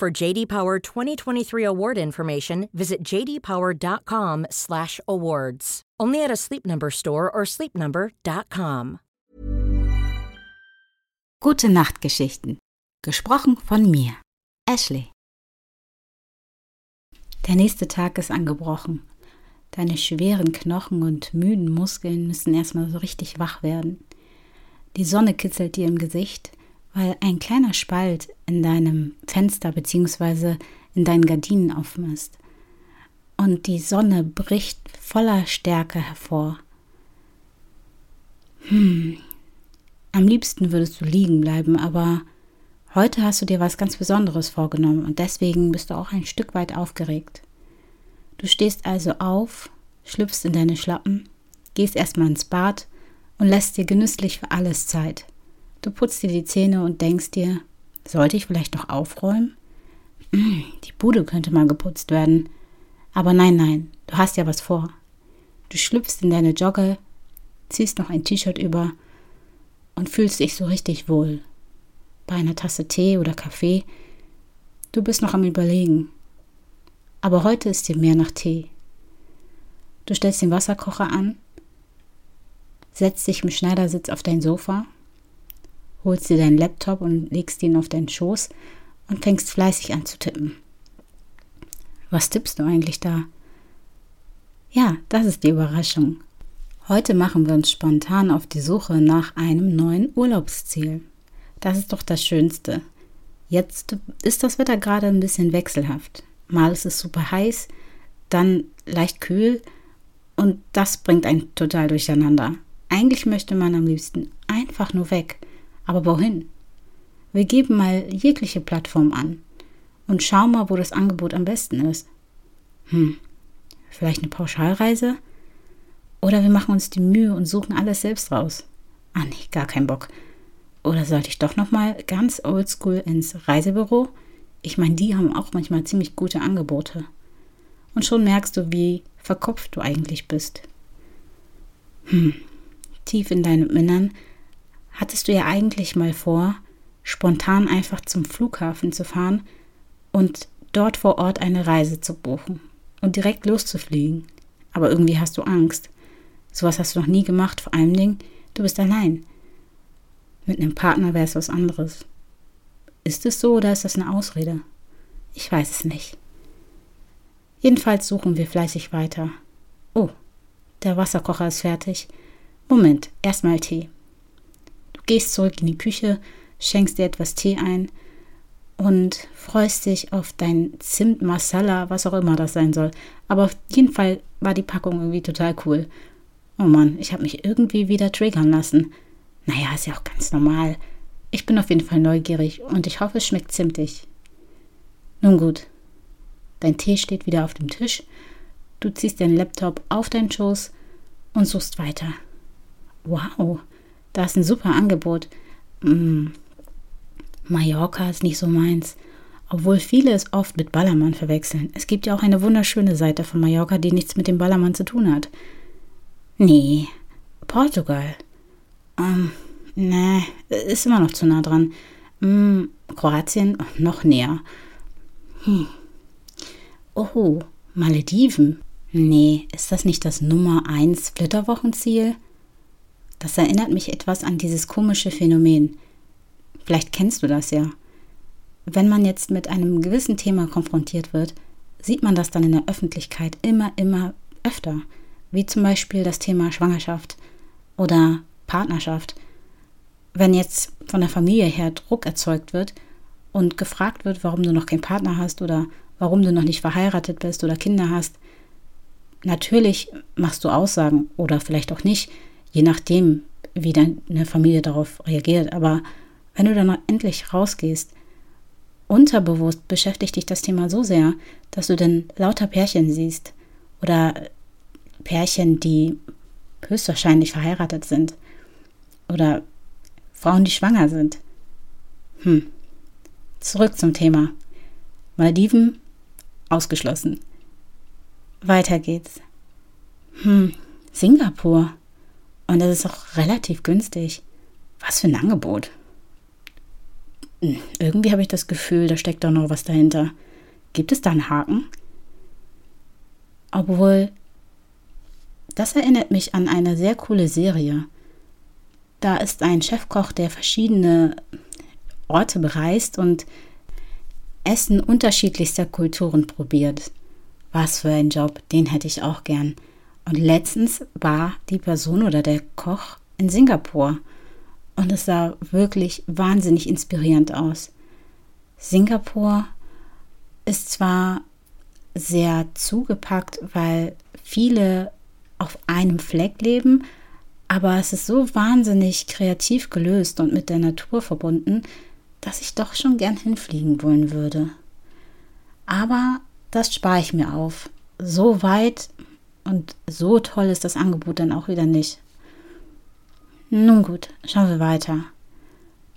For JD Power 2023 award information, visit jdpower.com/awards. Only at a Sleep Number store or sleepnumber.com. Gute Nachtgeschichten. Gesprochen von mir, Ashley. Der nächste Tag ist angebrochen. Deine schweren Knochen und müden Muskeln müssen erstmal so richtig wach werden. Die Sonne kitzelt dir im Gesicht, weil ein kleiner Spalt in deinem Fenster bzw. in deinen Gardinen offen ist. Und die Sonne bricht voller Stärke hervor. Hm, am liebsten würdest du liegen bleiben, aber Heute hast du dir was ganz Besonderes vorgenommen und deswegen bist du auch ein Stück weit aufgeregt. Du stehst also auf, schlüpfst in deine Schlappen, gehst erstmal ins Bad und lässt dir genüsslich für alles Zeit. Du putzt dir die Zähne und denkst dir, sollte ich vielleicht noch aufräumen? Die Bude könnte mal geputzt werden. Aber nein, nein, du hast ja was vor. Du schlüpfst in deine Jogge, ziehst noch ein T-Shirt über und fühlst dich so richtig wohl bei einer Tasse Tee oder Kaffee. Du bist noch am Überlegen. Aber heute ist dir mehr nach Tee. Du stellst den Wasserkocher an, setzt dich im Schneidersitz auf dein Sofa, holst dir deinen Laptop und legst ihn auf deinen Schoß und fängst fleißig an zu tippen. Was tippst du eigentlich da? Ja, das ist die Überraschung. Heute machen wir uns spontan auf die Suche nach einem neuen Urlaubsziel. Das ist doch das Schönste. Jetzt ist das Wetter gerade ein bisschen wechselhaft. Mal ist es super heiß, dann leicht kühl und das bringt einen total durcheinander. Eigentlich möchte man am liebsten einfach nur weg. Aber wohin? Wir geben mal jegliche Plattform an und schauen mal, wo das Angebot am besten ist. Hm, vielleicht eine Pauschalreise? Oder wir machen uns die Mühe und suchen alles selbst raus. Ah nee, gar kein Bock. Oder sollte ich doch noch mal ganz oldschool ins Reisebüro? Ich meine, die haben auch manchmal ziemlich gute Angebote. Und schon merkst du, wie verkopft du eigentlich bist. Hm, tief in deinem Innern hattest du ja eigentlich mal vor, spontan einfach zum Flughafen zu fahren und dort vor Ort eine Reise zu buchen und direkt loszufliegen. Aber irgendwie hast du Angst. Sowas hast du noch nie gemacht, vor allen Dingen, du bist allein. Mit einem Partner wäre es was anderes. Ist es so oder ist das eine Ausrede? Ich weiß es nicht. Jedenfalls suchen wir fleißig weiter. Oh, der Wasserkocher ist fertig. Moment, erstmal Tee. Gehst zurück in die Küche, schenkst dir etwas Tee ein und freust dich auf dein Zimt Masala, was auch immer das sein soll. Aber auf jeden Fall war die Packung irgendwie total cool. Oh Mann, ich habe mich irgendwie wieder triggern lassen. Naja, ist ja auch ganz normal. Ich bin auf jeden Fall neugierig und ich hoffe, es schmeckt zimtig. Nun gut. Dein Tee steht wieder auf dem Tisch. Du ziehst deinen Laptop auf deinen Schoß und suchst weiter. Wow, da ist ein super Angebot. Hm, Mallorca ist nicht so meins. Obwohl viele es oft mit Ballermann verwechseln. Es gibt ja auch eine wunderschöne Seite von Mallorca, die nichts mit dem Ballermann zu tun hat. Nee, Portugal. Ähm, nee, ist immer noch zu nah dran. Hm, Kroatien noch näher. Hm. Oh, Malediven. Nee, ist das nicht das Nummer 1 Flitterwochenziel? Das erinnert mich etwas an dieses komische Phänomen. Vielleicht kennst du das ja. Wenn man jetzt mit einem gewissen Thema konfrontiert wird, sieht man das dann in der Öffentlichkeit immer, immer öfter. Wie zum Beispiel das Thema Schwangerschaft oder Partnerschaft. Wenn jetzt von der Familie her Druck erzeugt wird und gefragt wird, warum du noch keinen Partner hast oder warum du noch nicht verheiratet bist oder Kinder hast, natürlich machst du Aussagen oder vielleicht auch nicht, je nachdem, wie deine Familie darauf reagiert. Aber wenn du dann endlich rausgehst unterbewusst beschäftigt dich das Thema so sehr, dass du dann lauter Pärchen siehst oder Pärchen, die höchstwahrscheinlich verheiratet sind oder Frauen, die schwanger sind. Hm. Zurück zum Thema. Maldiven ausgeschlossen. Weiter geht's. Hm, Singapur. Und das ist auch relativ günstig. Was für ein Angebot. Hm, irgendwie habe ich das Gefühl, da steckt doch noch was dahinter. Gibt es da einen Haken? Obwohl, das erinnert mich an eine sehr coole Serie. Da ist ein Chefkoch, der verschiedene Orte bereist und Essen unterschiedlichster Kulturen probiert. Was für ein Job, den hätte ich auch gern. Und letztens war die Person oder der Koch in Singapur und es sah wirklich wahnsinnig inspirierend aus. Singapur ist zwar sehr zugepackt, weil viele auf einem Fleck leben, aber es ist so wahnsinnig kreativ gelöst und mit der Natur verbunden, dass ich doch schon gern hinfliegen wollen würde. Aber das spare ich mir auf. So weit und so toll ist das Angebot dann auch wieder nicht. Nun gut, schauen wir weiter.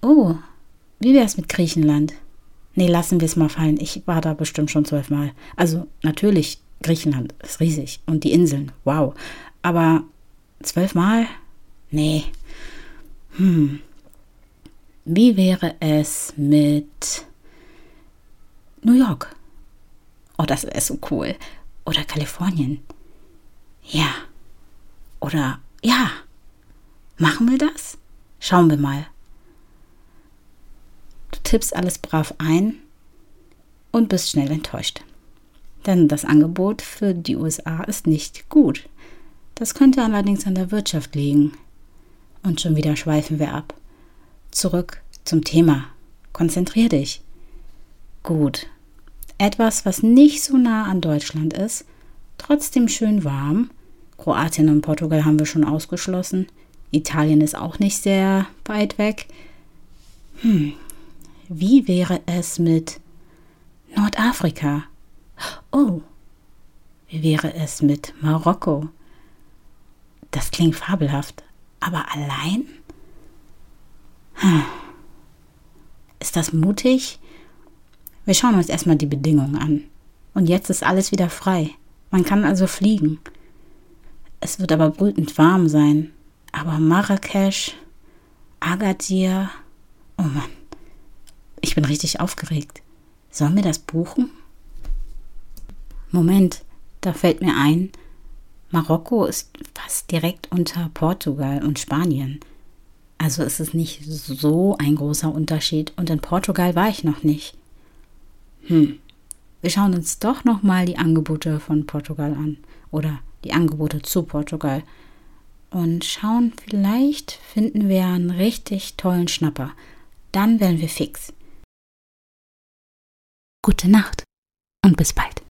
Oh, wie wäre es mit Griechenland? Nee, lassen wir es mal fallen. Ich war da bestimmt schon zwölfmal. Also natürlich, Griechenland ist riesig und die Inseln, wow. Aber zwölfmal? Nee. Hm. Wie wäre es mit New York? Oh, das wäre so cool. Oder Kalifornien. Ja. Oder ja. Machen wir das? Schauen wir mal. Du tippst alles brav ein und bist schnell enttäuscht. Denn das Angebot für die USA ist nicht gut. Das könnte allerdings an der Wirtschaft liegen. Und schon wieder schweifen wir ab. Zurück zum Thema. Konzentrier dich. Gut, etwas, was nicht so nah an Deutschland ist, trotzdem schön warm. Kroatien und Portugal haben wir schon ausgeschlossen. Italien ist auch nicht sehr weit weg. Hm, wie wäre es mit Nordafrika? Oh, wie wäre es mit Marokko? Das klingt fabelhaft, aber allein? Hm. Ist das mutig? Wir schauen uns erstmal die Bedingungen an. Und jetzt ist alles wieder frei. Man kann also fliegen. Es wird aber brütend warm sein. Aber Marrakesch, Agadir, oh Mann, ich bin richtig aufgeregt. Sollen wir das buchen? Moment, da fällt mir ein, Marokko ist fast direkt unter Portugal und Spanien. Also ist es nicht so ein großer Unterschied. Und in Portugal war ich noch nicht. Hm, wir schauen uns doch nochmal die Angebote von Portugal an oder die Angebote zu Portugal und schauen, vielleicht finden wir einen richtig tollen Schnapper. Dann werden wir fix. Gute Nacht und bis bald.